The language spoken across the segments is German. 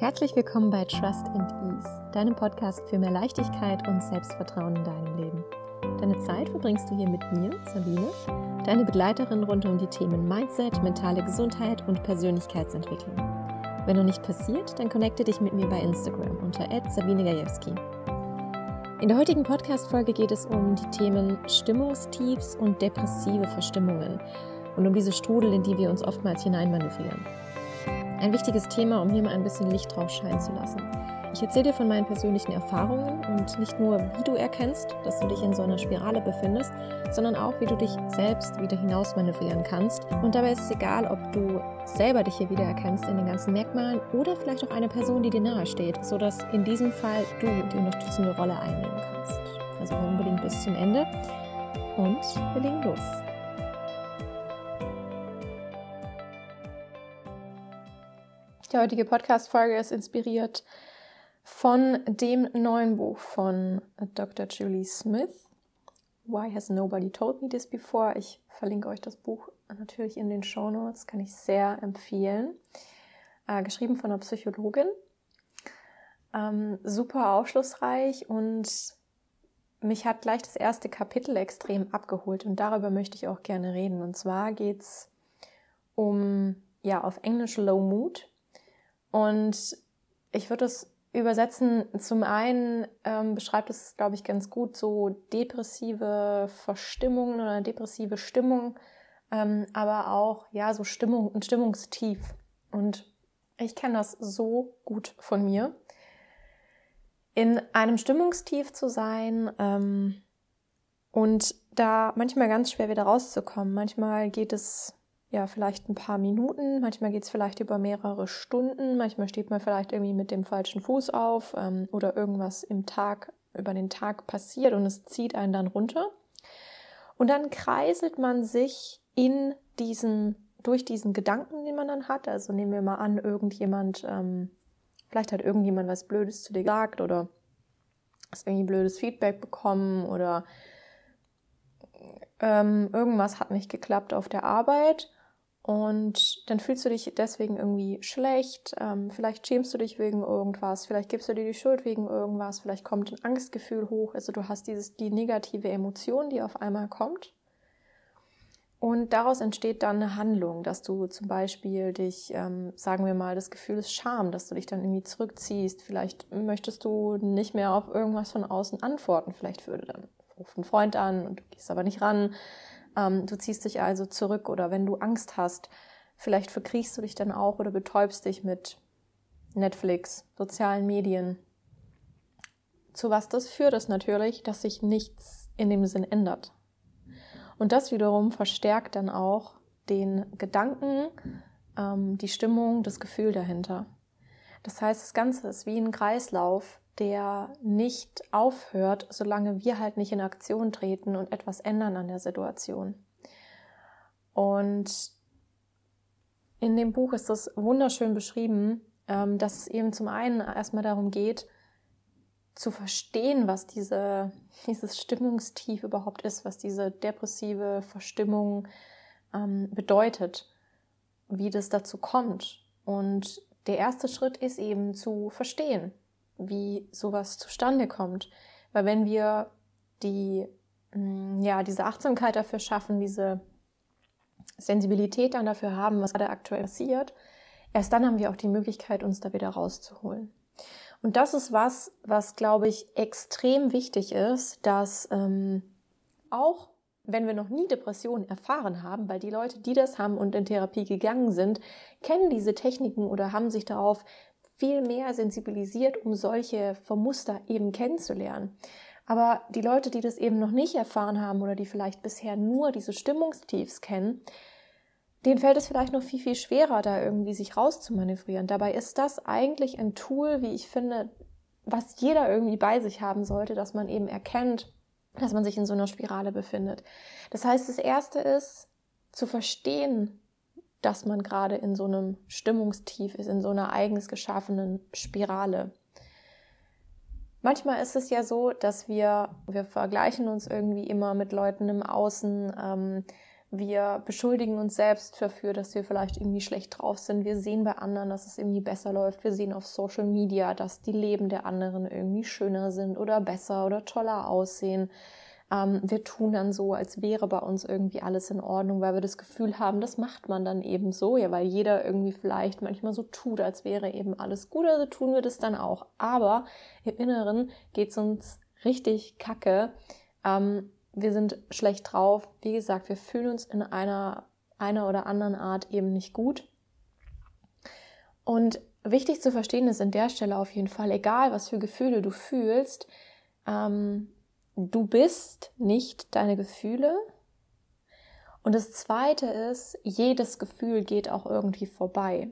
Herzlich willkommen bei Trust and Ease, deinem Podcast für mehr Leichtigkeit und Selbstvertrauen in deinem Leben. Deine Zeit verbringst du hier mit mir, Sabine, deine Begleiterin rund um die Themen Mindset, mentale Gesundheit und Persönlichkeitsentwicklung. Wenn noch nicht passiert, dann connecte dich mit mir bei Instagram unter Sabine Gajewski. In der heutigen Podcast-Folge geht es um die Themen Stimmungstiefs und depressive Verstimmungen und um diese Strudel, in die wir uns oftmals hineinmanövrieren. Ein wichtiges Thema, um hier mal ein bisschen Licht drauf scheinen zu lassen. Ich erzähle dir von meinen persönlichen Erfahrungen und nicht nur, wie du erkennst, dass du dich in so einer Spirale befindest, sondern auch, wie du dich selbst wieder hinaus manövrieren kannst. Und dabei ist es egal, ob du selber dich hier wieder erkennst in den ganzen Merkmalen oder vielleicht auch eine Person, die dir nahe steht, sodass in diesem Fall du die unterstützende Rolle einnehmen kannst. Also unbedingt bis zum Ende. Und wir legen los. Die heutige Podcast-Folge ist inspiriert von dem neuen Buch von Dr. Julie Smith. Why has nobody told me this before? Ich verlinke euch das Buch natürlich in den Show Notes, kann ich sehr empfehlen. Äh, geschrieben von einer Psychologin. Ähm, super aufschlussreich und mich hat gleich das erste Kapitel extrem abgeholt und darüber möchte ich auch gerne reden. Und zwar geht es um, ja, auf Englisch Low Mood und ich würde es übersetzen, zum einen ähm, beschreibt es, glaube ich, ganz gut so depressive Verstimmungen oder depressive Stimmung, ähm, aber auch ja so Stimmung und Stimmungstief. Und ich kenne das so gut von mir. In einem Stimmungstief zu sein ähm, und da manchmal ganz schwer wieder rauszukommen. Manchmal geht es ja, vielleicht ein paar Minuten, manchmal geht es vielleicht über mehrere Stunden, manchmal steht man vielleicht irgendwie mit dem falschen Fuß auf ähm, oder irgendwas im Tag, über den Tag passiert und es zieht einen dann runter. Und dann kreiselt man sich in diesen, durch diesen Gedanken, den man dann hat. Also nehmen wir mal an, irgendjemand, ähm, vielleicht hat irgendjemand was Blödes zu dir gesagt oder hast irgendwie blödes Feedback bekommen oder ähm, irgendwas hat nicht geklappt auf der Arbeit und dann fühlst du dich deswegen irgendwie schlecht, ähm, vielleicht schämst du dich wegen irgendwas, vielleicht gibst du dir die Schuld wegen irgendwas, vielleicht kommt ein Angstgefühl hoch, also du hast dieses, die negative Emotion, die auf einmal kommt. Und daraus entsteht dann eine Handlung, dass du zum Beispiel dich, ähm, sagen wir mal, das Gefühl ist Scham, dass du dich dann irgendwie zurückziehst. Vielleicht möchtest du nicht mehr auf irgendwas von außen antworten. Vielleicht würde dann ruft ein Freund an und du gehst aber nicht ran. Ähm, du ziehst dich also zurück oder wenn du Angst hast, vielleicht verkriechst du dich dann auch oder betäubst dich mit Netflix, sozialen Medien. Zu was das führt, ist natürlich, dass sich nichts in dem Sinn ändert. Und das wiederum verstärkt dann auch den Gedanken, ähm, die Stimmung, das Gefühl dahinter. Das heißt, das Ganze ist wie ein Kreislauf, der nicht aufhört, solange wir halt nicht in Aktion treten und etwas ändern an der Situation. Und in dem Buch ist das wunderschön beschrieben, ähm, dass es eben zum einen erstmal darum geht, zu verstehen, was diese, dieses Stimmungstief überhaupt ist, was diese depressive Verstimmung ähm, bedeutet, wie das dazu kommt. Und der erste Schritt ist eben zu verstehen, wie sowas zustande kommt. Weil wenn wir die, mm, ja, diese Achtsamkeit dafür schaffen, diese Sensibilität dann dafür haben, was gerade aktuell passiert, erst dann haben wir auch die Möglichkeit, uns da wieder rauszuholen. Und das ist was, was glaube ich extrem wichtig ist, dass ähm, auch wenn wir noch nie Depressionen erfahren haben, weil die Leute, die das haben und in Therapie gegangen sind, kennen diese Techniken oder haben sich darauf viel mehr sensibilisiert, um solche Vermuster eben kennenzulernen. Aber die Leute, die das eben noch nicht erfahren haben oder die vielleicht bisher nur diese Stimmungstiefs kennen, denen fällt es vielleicht noch viel, viel schwerer, da irgendwie sich rauszumanövrieren. Dabei ist das eigentlich ein Tool, wie ich finde, was jeder irgendwie bei sich haben sollte, dass man eben erkennt, dass man sich in so einer Spirale befindet. Das heißt, das erste ist zu verstehen, dass man gerade in so einem Stimmungstief ist, in so einer eigens geschaffenen Spirale. Manchmal ist es ja so, dass wir, wir vergleichen uns irgendwie immer mit Leuten im Außen, ähm, Wir beschuldigen uns selbst dafür, dass wir vielleicht irgendwie schlecht drauf sind. Wir sehen bei anderen, dass es irgendwie besser läuft. Wir sehen auf Social Media, dass die Leben der anderen irgendwie schöner sind oder besser oder toller aussehen. Ähm, wir tun dann so, als wäre bei uns irgendwie alles in Ordnung, weil wir das Gefühl haben, das macht man dann eben so, ja, weil jeder irgendwie vielleicht manchmal so tut, als wäre eben alles gut, also tun wir das dann auch. Aber im Inneren geht es uns richtig kacke. Ähm, wir sind schlecht drauf. Wie gesagt, wir fühlen uns in einer, einer oder anderen Art eben nicht gut. Und wichtig zu verstehen ist in der Stelle auf jeden Fall, egal was für Gefühle du fühlst, ähm, du bist nicht deine Gefühle. Und das Zweite ist, jedes Gefühl geht auch irgendwie vorbei.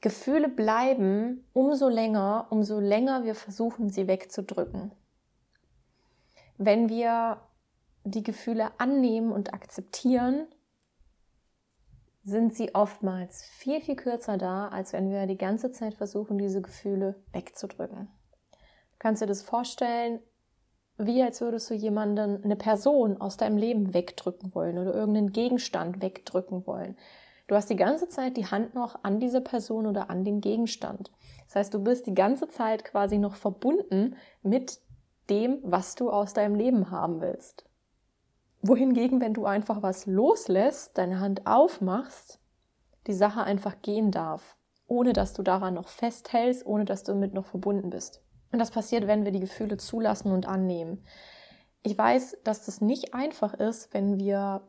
Gefühle bleiben umso länger, umso länger wir versuchen, sie wegzudrücken. Wenn wir die Gefühle annehmen und akzeptieren, sind sie oftmals viel, viel kürzer da, als wenn wir die ganze Zeit versuchen, diese Gefühle wegzudrücken. Du kannst dir das vorstellen, wie als würdest du jemanden, eine Person aus deinem Leben wegdrücken wollen oder irgendeinen Gegenstand wegdrücken wollen. Du hast die ganze Zeit die Hand noch an diese Person oder an den Gegenstand. Das heißt, du bist die ganze Zeit quasi noch verbunden mit dem, was du aus deinem Leben haben willst. Wohingegen, wenn du einfach was loslässt, deine Hand aufmachst, die Sache einfach gehen darf, ohne dass du daran noch festhältst, ohne dass du damit noch verbunden bist. Und das passiert, wenn wir die Gefühle zulassen und annehmen. Ich weiß, dass das nicht einfach ist, wenn wir,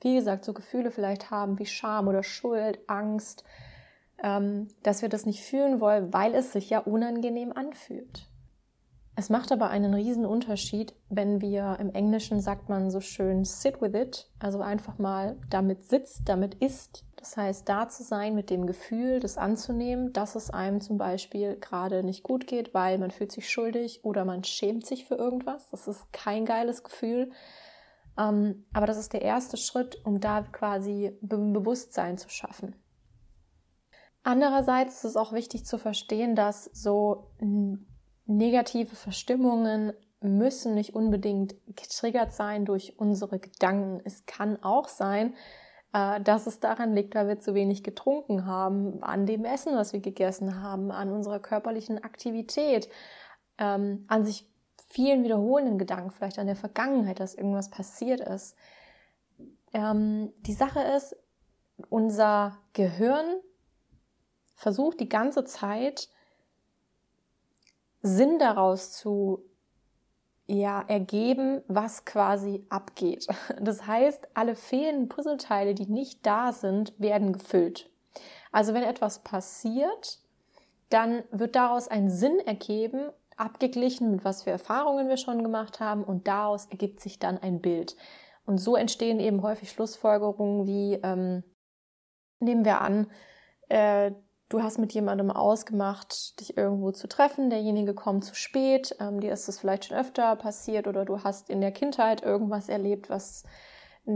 wie gesagt, so Gefühle vielleicht haben wie Scham oder Schuld, Angst, ähm, dass wir das nicht fühlen wollen, weil es sich ja unangenehm anfühlt. Es macht aber einen riesen Unterschied, wenn wir im Englischen sagt man so schön sit with it, also einfach mal damit sitzt, damit ist. Das heißt, da zu sein mit dem Gefühl, das anzunehmen, dass es einem zum Beispiel gerade nicht gut geht, weil man fühlt sich schuldig oder man schämt sich für irgendwas. Das ist kein geiles Gefühl. Ähm, aber das ist der erste Schritt, um da quasi Bewusstsein zu schaffen. Andererseits ist es auch wichtig zu verstehen, dass so negative Verstimmungen müssen nicht unbedingt getriggert sein durch unsere Gedanken. Es kann auch sein, äh, dass es daran liegt, weil wir zu wenig getrunken haben, an dem Essen, was wir gegessen haben, an unserer körperlichen Aktivität, ähm, an sich vielen wiederholenden Gedanken, vielleicht an der Vergangenheit, dass irgendwas passiert ist. Ähm, die Sache ist, unser Gehirn versucht die ganze Zeit Sinn daraus zu ja, ergeben, was quasi abgeht. Das heißt, alle fehlenden Puzzleteile, die nicht da sind, werden gefüllt. Also wenn etwas passiert, dann wird daraus ein Sinn ergeben, abgeglichen mit was für Erfahrungen wir schon gemacht haben und daraus ergibt sich dann ein Bild. Und so entstehen eben häufig Schlussfolgerungen wie, ähm, nehmen wir an, äh, du hast mit jemandem ausgemacht, dich irgendwo zu treffen, derjenige kommt zu spät, ähm, dir ist das vielleicht schon öfter passiert oder du hast in der Kindheit irgendwas erlebt, was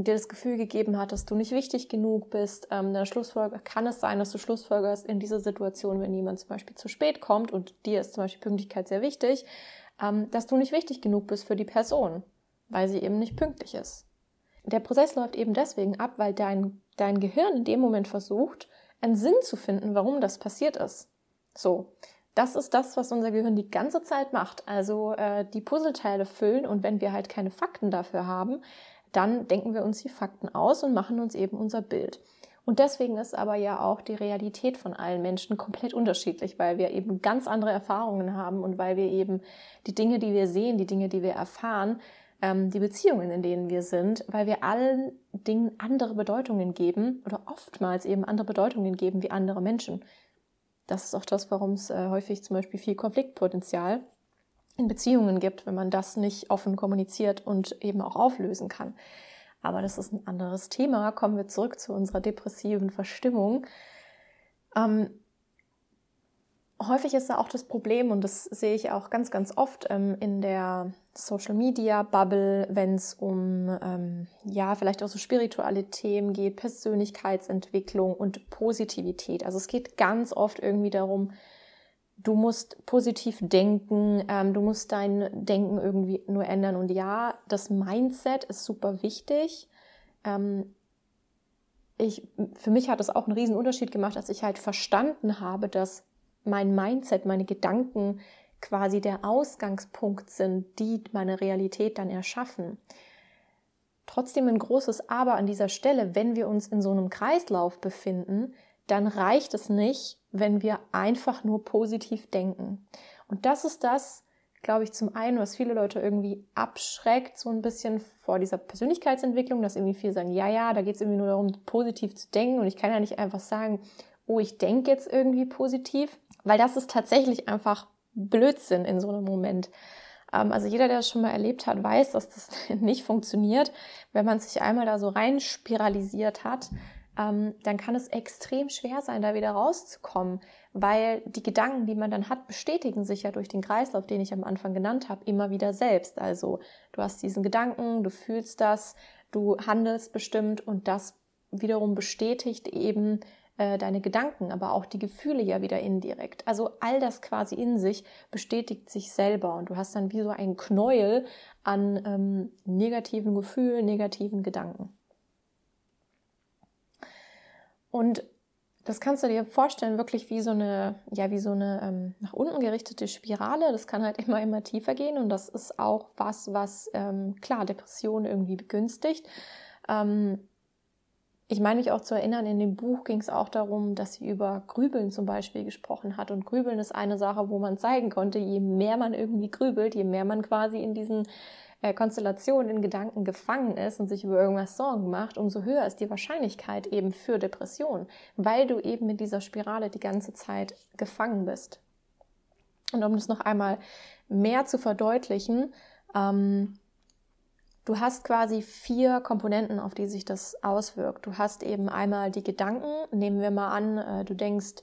dir das Gefühl gegeben hat, dass du nicht wichtig genug bist. Ähm, der Schlussfolger kann es sein, dass du Schlussfolgerst in dieser Situation, wenn jemand zum Beispiel zu spät kommt und dir ist zum Beispiel Pünktlichkeit sehr wichtig, ähm, dass du nicht wichtig genug bist für die Person, weil sie eben nicht pünktlich ist. Der Prozess läuft eben deswegen ab, weil dein, dein Gehirn in dem Moment versucht, einen Sinn zu finden, warum das passiert ist. So, das ist das, was unser Gehirn die ganze Zeit macht. Also äh, die Puzzleteile füllen und wenn wir halt keine Fakten dafür haben, dann denken wir uns die Fakten aus und machen uns eben unser Bild. Und deswegen ist aber ja auch die Realität von allen Menschen komplett unterschiedlich, weil wir eben ganz andere Erfahrungen haben und weil wir eben die Dinge, die wir sehen, die Dinge, die wir erfahren, ähm, die Beziehungen, in denen wir sind, weil wir allen Dingen andere Bedeutungen geben oder oftmals eben andere Bedeutungen geben wie andere Menschen. Das ist auch das, warum es äh, häufig zum Beispiel viel Konfliktpotenzial in Beziehungen gibt, wenn man das nicht offen kommuniziert und eben auch auflösen kann. Aber das ist ein anderes Thema. Kommen wir zurück zu unserer depressiven Verstimmung. Ähm, häufig ist da auch das Problem, und das sehe ich auch ganz, ganz oft ähm, in der Social Media Bubble, wenn es um ähm, ja vielleicht auch so spirituelle Themen geht, Persönlichkeitsentwicklung und Positivität. Also es geht ganz oft irgendwie darum, du musst positiv denken, ähm, du musst dein Denken irgendwie nur ändern. Und ja, das Mindset ist super wichtig. Ähm, ich, für mich hat es auch einen riesen Unterschied gemacht, dass ich halt verstanden habe, dass mein Mindset, meine Gedanken quasi der Ausgangspunkt sind, die meine Realität dann erschaffen. Trotzdem ein großes Aber an dieser Stelle, wenn wir uns in so einem Kreislauf befinden, dann reicht es nicht, wenn wir einfach nur positiv denken. Und das ist das, glaube ich, zum einen, was viele Leute irgendwie abschreckt, so ein bisschen vor dieser Persönlichkeitsentwicklung, dass irgendwie viele sagen, ja, ja, da geht es irgendwie nur darum, positiv zu denken. Und ich kann ja nicht einfach sagen, oh, ich denke jetzt irgendwie positiv, weil das ist tatsächlich einfach Blödsinn in so einem Moment. Ähm, also jeder, der das schon mal erlebt hat, weiß, dass das nicht funktioniert. Wenn man sich einmal da so rein spiralisiert hat, ähm, dann kann es extrem schwer sein, da wieder rauszukommen, weil die Gedanken, die man dann hat, bestätigen sich ja durch den Kreislauf, den ich am Anfang genannt habe, immer wieder selbst. Also du hast diesen Gedanken, du fühlst das, du handelst bestimmt und das wiederum bestätigt eben äh, deine Gedanken, aber auch die Gefühle ja wieder indirekt. Also all das quasi in sich bestätigt sich selber und du hast dann wie so ein Knäuel an ähm, negativen Gefühlen, negativen Gedanken. Und das kannst du dir vorstellen, wirklich wie so eine, ja, wie so eine ähm, nach unten gerichtete Spirale. Das kann halt immer, immer tiefer gehen und das ist auch was, was ähm, klar Depressionen irgendwie begünstigt. Ähm, ich meine mich auch zu erinnern, in dem Buch ging es auch darum, dass sie über Grübeln zum Beispiel gesprochen hat. Und Grübeln ist eine Sache, wo man zeigen konnte, je mehr man irgendwie grübelt, je mehr man quasi in diesen äh, Konstellation in Gedanken gefangen ist und sich über irgendwas Sorgen macht, umso höher ist die Wahrscheinlichkeit eben für Depression, weil du eben mit dieser Spirale die ganze Zeit gefangen bist. Und um das noch einmal mehr zu verdeutlichen, ähm, du hast quasi vier Komponenten, auf die sich das auswirkt. Du hast eben einmal die Gedanken, nehmen wir mal an, äh, du denkst,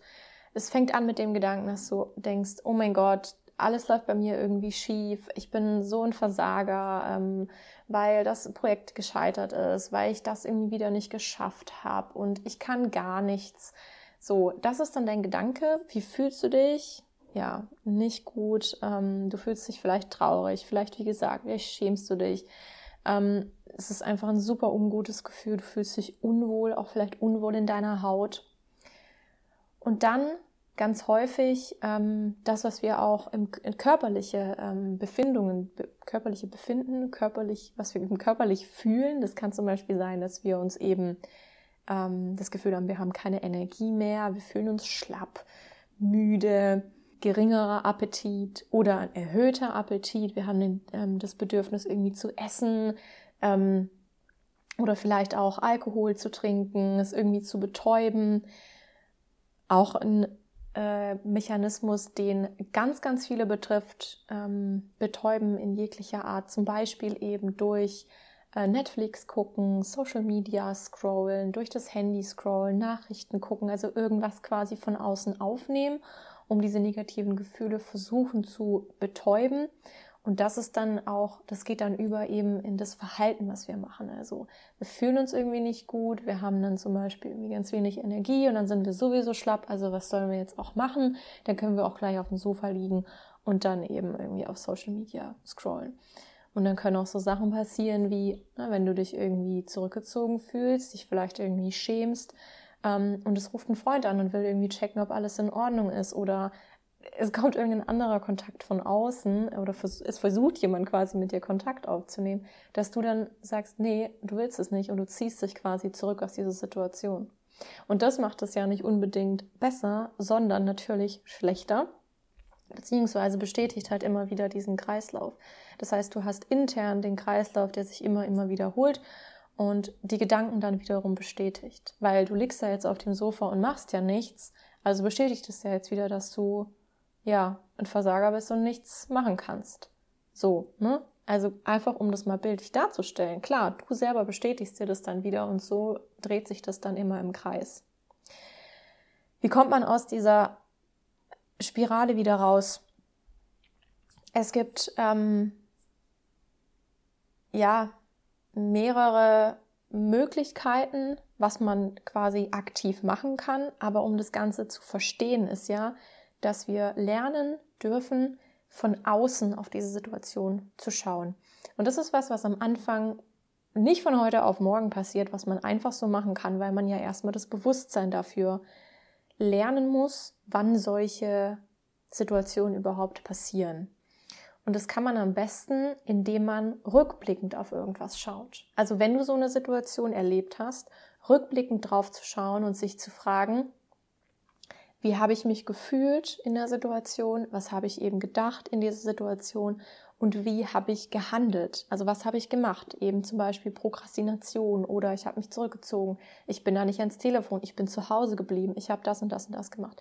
es fängt an mit dem Gedanken, dass du denkst, oh mein Gott, alles läuft bei mir irgendwie schief, ich bin so ein Versager, ähm, weil das Projekt gescheitert ist, weil ich das irgendwie wieder nicht geschafft habe und ich kann gar nichts. So, das ist dann dein Gedanke. Wie fühlst du dich? Ja, nicht gut. Ähm, du fühlst dich vielleicht traurig, vielleicht wie gesagt, vielleicht schämst du dich. Ähm, es ist einfach ein super ungutes Gefühl. Du fühlst dich unwohl, auch vielleicht unwohl in deiner Haut. Und dann ganz häufig ähm, das, was wir auch im, in körperliche ähm, Befindungen, be körperliche Befinden, körperlich, was wir eben körperlich fühlen. Das kann zum Beispiel sein, dass wir uns eben ähm, das Gefühl haben, wir haben keine Energie mehr, wir fühlen uns schlapp, müde, geringerer Appetit oder ein erhöhter Appetit. Wir haben den, ähm, das Bedürfnis irgendwie zu essen ähm, oder vielleicht auch Alkohol zu trinken, es irgendwie zu betäuben. Auch ein äh, Mechanismus, den ganz, ganz viele betrifft, ähm, betäuben in jeglicher Art, zum Beispiel eben durch äh, Netflix gucken, Social Media scrollen, durch das Handy scrollen, Nachrichten gucken, also irgendwas quasi von außen aufnehmen, um diese negativen Gefühle versuchen zu betäuben und das ist dann auch, das geht dann über eben in das Verhalten, was wir machen. Also wir fühlen uns irgendwie nicht gut, wir haben dann zum Beispiel irgendwie ganz wenig Energie und dann sind wir sowieso schlapp. Also was sollen wir jetzt auch machen? Dann können wir auch gleich auf dem Sofa liegen und dann eben irgendwie auf Social Media scrollen. Und dann können auch so Sachen passieren wie, na, wenn du dich irgendwie zurückgezogen fühlst, dich vielleicht irgendwie schämst ähm, und es ruft ein Freund an und will irgendwie checken, ob alles in Ordnung ist oder es kommt irgendein anderer Kontakt von außen oder es versucht jemand quasi mit dir Kontakt aufzunehmen, dass du dann sagst, nee, du willst es nicht und du ziehst dich quasi zurück aus dieser Situation. Und das macht es ja nicht unbedingt besser, sondern natürlich schlechter, beziehungsweise bestätigt halt immer wieder diesen Kreislauf. Das heißt, du hast intern den Kreislauf, der sich immer, immer wiederholt und die Gedanken dann wiederum bestätigt. Weil du liegst da jetzt auf dem Sofa und machst ja nichts, also bestätigt es ja jetzt wieder, dass du ja, ein Versager bist und nichts machen kannst. So, ne? Also einfach, um das mal bildlich darzustellen. Klar, du selber bestätigst dir das dann wieder und so dreht sich das dann immer im Kreis. Wie kommt man aus dieser Spirale wieder raus? Es gibt ähm, ja mehrere Möglichkeiten, was man quasi aktiv machen kann. Aber um das Ganze zu verstehen, ist ja, dass wir lernen dürfen, von außen auf diese Situation zu schauen. Und das ist was, was am Anfang nicht von heute auf morgen passiert, was man einfach so machen kann, weil man ja erstmal das Bewusstsein dafür lernen muss, wann solche Situationen überhaupt passieren. Und das kann man am besten, indem man rückblickend auf irgendwas schaut. Also wenn du so eine Situation erlebt hast, rückblickend drauf zu schauen und sich zu fragen, wie habe ich mich gefühlt in der Situation, was habe ich eben gedacht in dieser Situation und wie habe ich gehandelt. Also was habe ich gemacht? Eben zum Beispiel Prokrastination oder ich habe mich zurückgezogen, ich bin da nicht ans Telefon, ich bin zu Hause geblieben, ich habe das und das und das gemacht.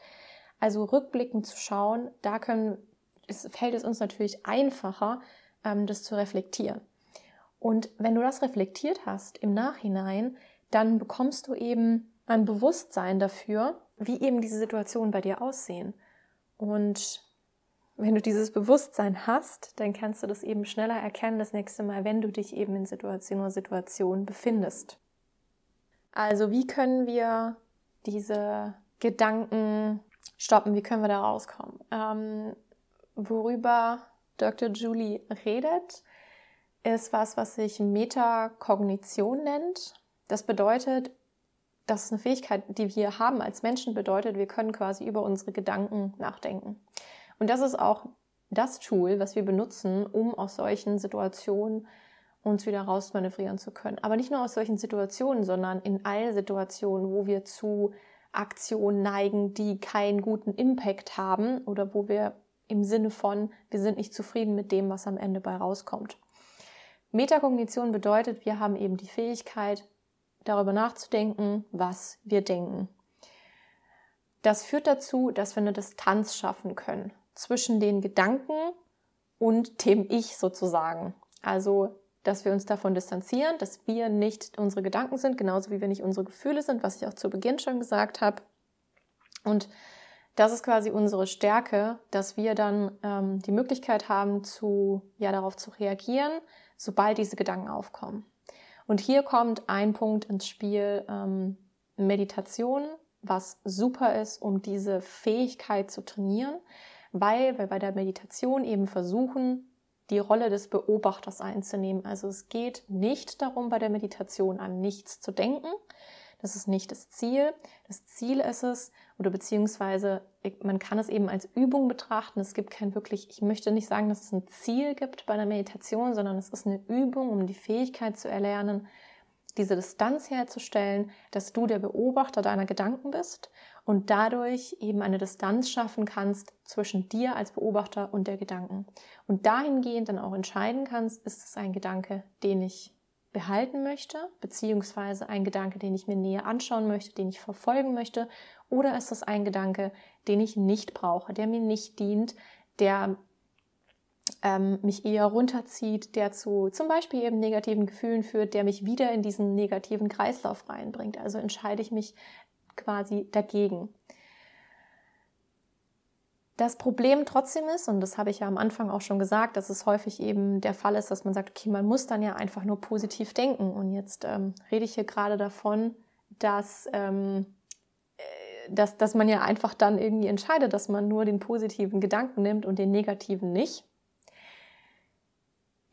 Also rückblickend zu schauen, da können, es fällt es uns natürlich einfacher, ähm, das zu reflektieren. Und wenn du das reflektiert hast im Nachhinein, dann bekommst du eben ein Bewusstsein dafür, wie eben diese Situationen bei dir aussehen. Und wenn du dieses Bewusstsein hast, dann kannst du das eben schneller erkennen das nächste Mal, wenn du dich eben in Situation oder Situation befindest. Also wie können wir diese Gedanken stoppen? Wie können wir da rauskommen? Ähm, worüber Dr. Julie redet, ist was, was sich Metakognition nennt. Das bedeutet, das ist eine Fähigkeit, die wir haben als Menschen, bedeutet, wir können quasi über unsere Gedanken nachdenken. Und das ist auch das Tool, was wir benutzen, um aus solchen Situationen uns wieder rausmanövrieren zu können. Aber nicht nur aus solchen Situationen, sondern in allen Situationen, wo wir zu Aktionen neigen, die keinen guten Impact haben oder wo wir im Sinne von, wir sind nicht zufrieden mit dem, was am Ende bei rauskommt. Metakognition bedeutet, wir haben eben die Fähigkeit, darüber nachzudenken, was wir denken. Das führt dazu, dass wir eine Distanz schaffen können zwischen den Gedanken und dem Ich sozusagen. Also, dass wir uns davon distanzieren, dass wir nicht unsere Gedanken sind, genauso wie wir nicht unsere Gefühle sind, was ich auch zu Beginn schon gesagt habe. Und das ist quasi unsere Stärke, dass wir dann ähm, die Möglichkeit haben, zu, ja, darauf zu reagieren, sobald diese Gedanken aufkommen. Und hier kommt ein Punkt ins Spiel, ähm, Meditation, was super ist, um diese Fähigkeit zu trainieren, weil wir bei der Meditation eben versuchen, die Rolle des Beobachters einzunehmen. Also es geht nicht darum, bei der Meditation an nichts zu denken, das ist nicht das Ziel. Das Ziel ist es, oder beziehungsweise man kann es eben als Übung betrachten. Es gibt kein wirklich, ich möchte nicht sagen, dass es ein Ziel gibt bei einer Meditation, sondern es ist eine Übung, um die Fähigkeit zu erlernen, diese Distanz herzustellen, dass du der Beobachter deiner Gedanken bist und dadurch eben eine Distanz schaffen kannst zwischen dir als Beobachter und der Gedanken. Und dahingehend dann auch entscheiden kannst, ist es ein Gedanke, den ich behalten möchte, beziehungsweise ein Gedanke, den ich mir näher anschauen möchte, den ich verfolgen möchte, oder ist es ein Gedanke, den ich nicht brauche, der mir nicht dient, der ähm, mich eher runterzieht, der zu zum Beispiel eben negativen Gefühlen führt, der mich wieder in diesen negativen Kreislauf reinbringt. Also entscheide ich mich quasi dagegen. Das Problem trotzdem ist, und das habe ich ja am Anfang auch schon gesagt, dass es häufig eben der Fall ist, dass man sagt, okay, man muss dann ja einfach nur positiv denken. Und jetzt ähm, rede ich hier gerade davon, dass, ähm, äh, dass, dass man ja einfach dann irgendwie entscheidet, dass man nur den positiven Gedanken nimmt und den negativen nicht.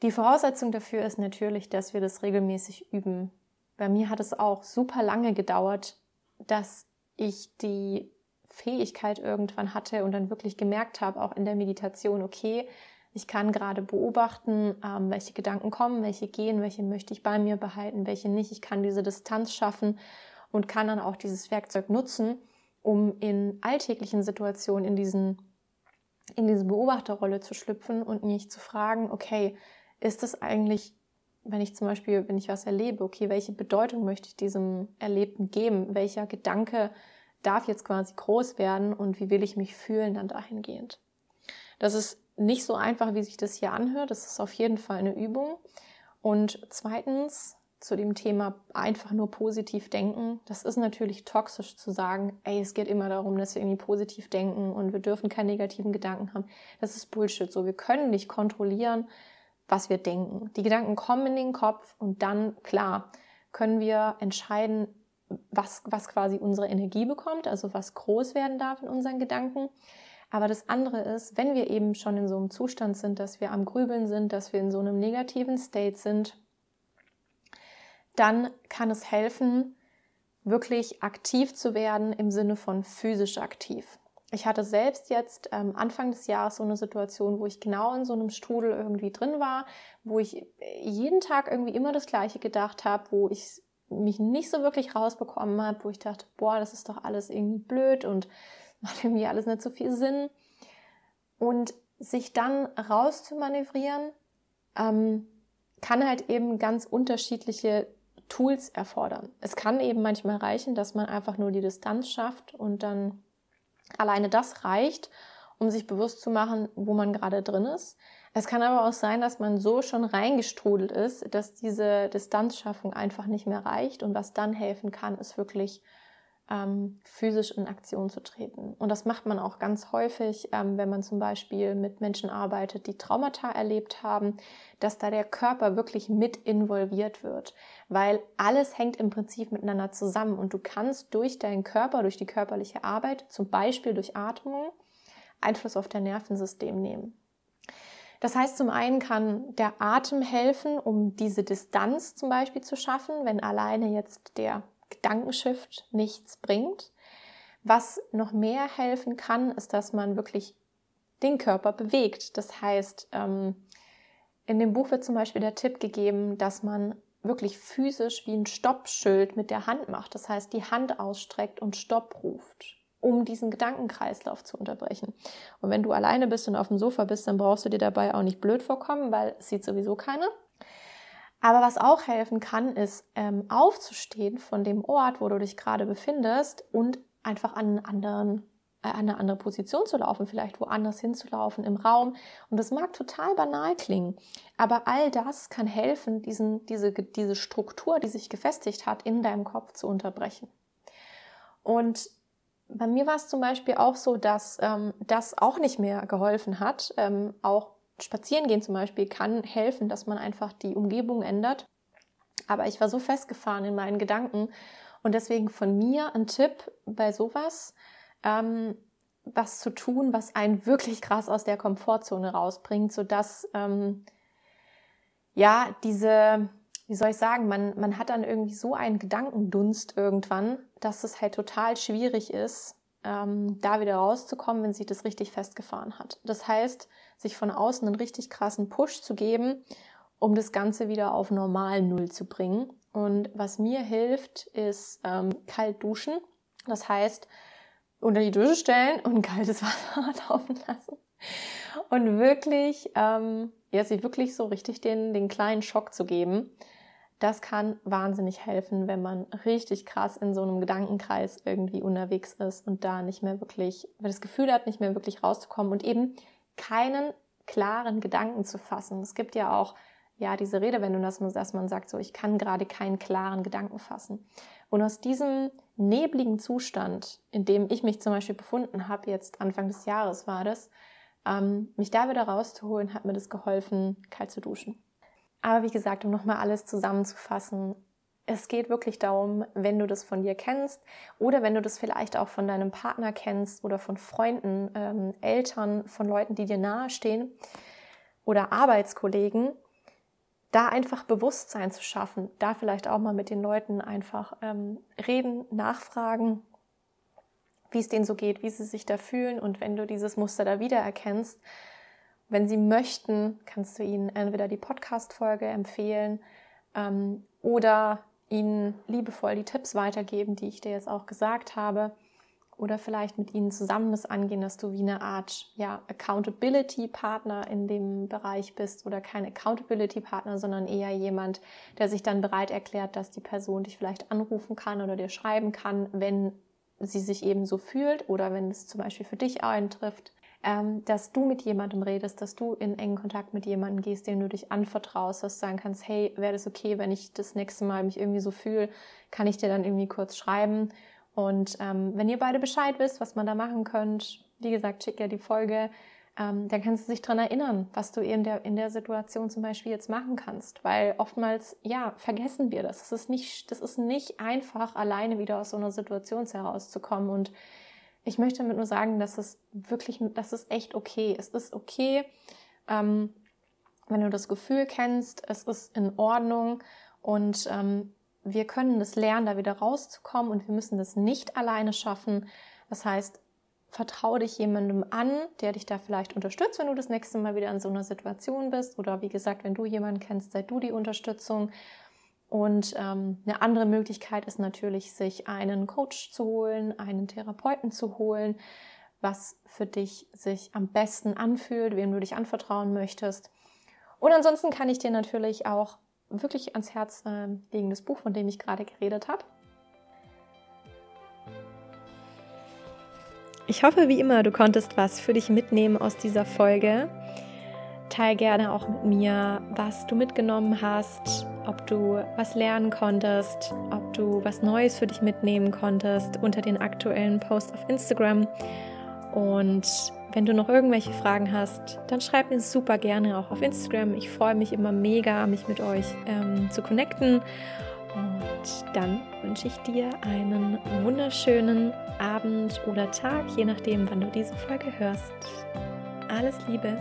Die Voraussetzung dafür ist natürlich, dass wir das regelmäßig üben. Bei mir hat es auch super lange gedauert, dass ich die Fähigkeit irgendwann hatte und dann wirklich gemerkt habe, auch in der Meditation, okay, ich kann gerade beobachten, ähm, welche Gedanken kommen, welche gehen, welche möchte ich bei mir behalten, welche nicht. Ich kann diese Distanz schaffen und kann dann auch dieses Werkzeug nutzen, um in alltäglichen Situationen in diesen in diese Beobachterrolle zu schlüpfen und mich zu fragen, okay, ist es eigentlich, wenn ich zum Beispiel, wenn ich was erlebe, okay, welche Bedeutung möchte ich diesem Erlebten geben? Welcher Gedanke darf jetzt quasi groß werden und wie will ich mich fühlen dann dahingehend. Das ist nicht so einfach, wie sich das hier anhört. Das ist auf jeden Fall eine Übung. Und zweitens, zu dem Thema einfach nur positiv denken. Das ist natürlich toxisch zu sagen, ey, es geht immer darum, dass wir irgendwie positiv denken und wir dürfen keine negativen Gedanken haben. Das ist Bullshit. So, wir können nicht kontrollieren, was wir denken. Die Gedanken kommen in den Kopf und dann, klar, können wir entscheiden, was, was quasi unsere Energie bekommt, also was groß werden darf in unseren Gedanken. Aber das andere ist, wenn wir eben schon in so einem Zustand sind, dass wir am Grübeln sind, dass wir in so einem negativen State sind, dann kann es helfen, wirklich aktiv zu werden im Sinne von physisch aktiv. Ich hatte selbst jetzt ähm, Anfang des Jahres so eine Situation, wo ich genau in so einem Strudel irgendwie drin war, wo ich jeden Tag irgendwie immer das Gleiche gedacht habe, wo ich mich nicht so wirklich rausbekommen habe, wo ich dachte, boah, das ist doch alles irgendwie blöd und macht irgendwie alles nicht so viel Sinn. Und sich dann rauszumanövrieren, ähm, kann halt eben ganz unterschiedliche Tools erfordern. Es kann eben manchmal reichen, dass man einfach nur die Distanz schafft und dann alleine das reicht, um sich bewusst zu machen, wo man gerade drin ist. Es kann aber auch sein, dass man so schon reingestrudelt ist, dass diese Distanzschaffung einfach nicht mehr reicht und was dann helfen kann, ist wirklich ähm, physisch in Aktion zu treten. Und das macht man auch ganz häufig, ähm, wenn man zum Beispiel mit Menschen arbeitet, die Traumata erlebt haben, dass da der Körper wirklich mit involviert wird, weil alles hängt im Prinzip miteinander zusammen und du kannst durch deinen Körper, durch die körperliche Arbeit, zum Beispiel durch Atmung, Einfluss auf dein Nervensystem nehmen. Das heißt, zum einen kann der Atem helfen, um diese Distanz zum Beispiel zu schaffen, wenn alleine jetzt der Gedankenshift nichts bringt. Was noch mehr helfen kann, ist, dass man wirklich den Körper bewegt. Das heißt, ähm, in dem Buch wird zum Beispiel der Tipp gegeben, dass man wirklich physisch wie ein Stoppschild mit der Hand macht. Das heißt, die Hand ausstreckt und Stopp ruft, um diesen Gedankenkreislauf zu unterbrechen. Und wenn du alleine bist und auf dem Sofa bist, dann brauchst du dir dabei auch nicht blöd vorkommen, weil es sieht sowieso keiner. Aber was auch helfen kann, ist ähm, aufzustehen von dem Ort, wo du dich gerade befindest und einfach an, einen anderen, äh, eine andere Position zu laufen, vielleicht woanders hinzulaufen im Raum. Und das mag total banal klingen, aber all das kann helfen, diesen, diese, diese Struktur, die sich gefestigt hat, in deinem Kopf zu unterbrechen. Und bei mir war es zum Beispiel auch so, dass ähm, das auch nicht mehr geholfen hat, ähm, auch Spazieren gehen zum Beispiel kann helfen, dass man einfach die Umgebung ändert. Aber ich war so festgefahren in meinen Gedanken und deswegen von mir ein Tipp bei sowas, ähm, was zu tun, was einen wirklich krass aus der Komfortzone rausbringt, sodass ähm, ja diese, wie soll ich sagen, man, man hat dann irgendwie so einen Gedankendunst irgendwann, dass es halt total schwierig ist, ähm, da wieder rauszukommen, wenn sich das richtig festgefahren hat. Das heißt, sich von außen einen richtig krassen Push zu geben, um das Ganze wieder auf normal Null zu bringen. Und was mir hilft, ist ähm, kalt duschen. Das heißt, unter die Dusche stellen und kaltes Wasser laufen lassen. Und wirklich, ähm, ja, sich wirklich so richtig den, den kleinen Schock zu geben. Das kann wahnsinnig helfen, wenn man richtig krass in so einem Gedankenkreis irgendwie unterwegs ist und da nicht mehr wirklich, weil das Gefühl hat, nicht mehr wirklich rauszukommen und eben keinen klaren Gedanken zu fassen. Es gibt ja auch ja diese Redewendung, dass man, dass man sagt, so ich kann gerade keinen klaren Gedanken fassen. Und aus diesem nebligen Zustand, in dem ich mich zum Beispiel befunden habe, jetzt Anfang des Jahres war das, ähm, mich da wieder rauszuholen, hat mir das geholfen, kalt zu duschen. Aber wie gesagt, um nochmal alles zusammenzufassen, es geht wirklich darum, wenn du das von dir kennst oder wenn du das vielleicht auch von deinem Partner kennst oder von Freunden, ähm, Eltern, von Leuten, die dir nahestehen oder Arbeitskollegen, da einfach Bewusstsein zu schaffen, da vielleicht auch mal mit den Leuten einfach ähm, reden, nachfragen, wie es denen so geht, wie sie sich da fühlen und wenn du dieses Muster da wiedererkennst, wenn sie möchten, kannst du ihnen entweder die Podcast-Folge empfehlen ähm, oder ihnen liebevoll die Tipps weitergeben, die ich dir jetzt auch gesagt habe. Oder vielleicht mit ihnen zusammen das angehen, dass du wie eine Art ja, Accountability-Partner in dem Bereich bist oder kein Accountability-Partner, sondern eher jemand, der sich dann bereit erklärt, dass die Person dich vielleicht anrufen kann oder dir schreiben kann, wenn sie sich eben so fühlt oder wenn es zum Beispiel für dich eintrifft dass du mit jemandem redest, dass du in engen Kontakt mit jemandem gehst, dem du dich anvertraust, dass du sagen kannst, hey, wäre das okay, wenn ich das nächste Mal mich irgendwie so fühle, kann ich dir dann irgendwie kurz schreiben. Und ähm, wenn ihr beide Bescheid wisst, was man da machen könnt, wie gesagt, schick ja die Folge, ähm, dann kannst du dich daran erinnern, was du in der, in der Situation zum Beispiel jetzt machen kannst. Weil oftmals, ja, vergessen wir das. Das ist nicht, das ist nicht einfach, alleine wieder aus so einer Situation herauszukommen. Und ich möchte damit nur sagen, dass es wirklich, das ist echt okay. Es ist okay, ähm, wenn du das Gefühl kennst, es ist in Ordnung und ähm, wir können das lernen, da wieder rauszukommen und wir müssen das nicht alleine schaffen. Das heißt, vertraue dich jemandem an, der dich da vielleicht unterstützt, wenn du das nächste Mal wieder in so einer Situation bist. Oder wie gesagt, wenn du jemanden kennst, sei du die Unterstützung. Und ähm, eine andere Möglichkeit ist natürlich, sich einen Coach zu holen, einen Therapeuten zu holen, was für dich sich am besten anfühlt, wem du dich anvertrauen möchtest. Und ansonsten kann ich dir natürlich auch wirklich ans Herz äh, legen das Buch, von dem ich gerade geredet habe. Ich hoffe, wie immer, du konntest was für dich mitnehmen aus dieser Folge. Teil gerne auch mit mir, was du mitgenommen hast, ob du was lernen konntest, ob du was Neues für dich mitnehmen konntest unter den aktuellen Posts auf Instagram. Und wenn du noch irgendwelche Fragen hast, dann schreib mir super gerne auch auf Instagram. Ich freue mich immer mega, mich mit euch ähm, zu connecten. Und dann wünsche ich dir einen wunderschönen Abend oder Tag, je nachdem, wann du diese Folge hörst. Alles Liebe!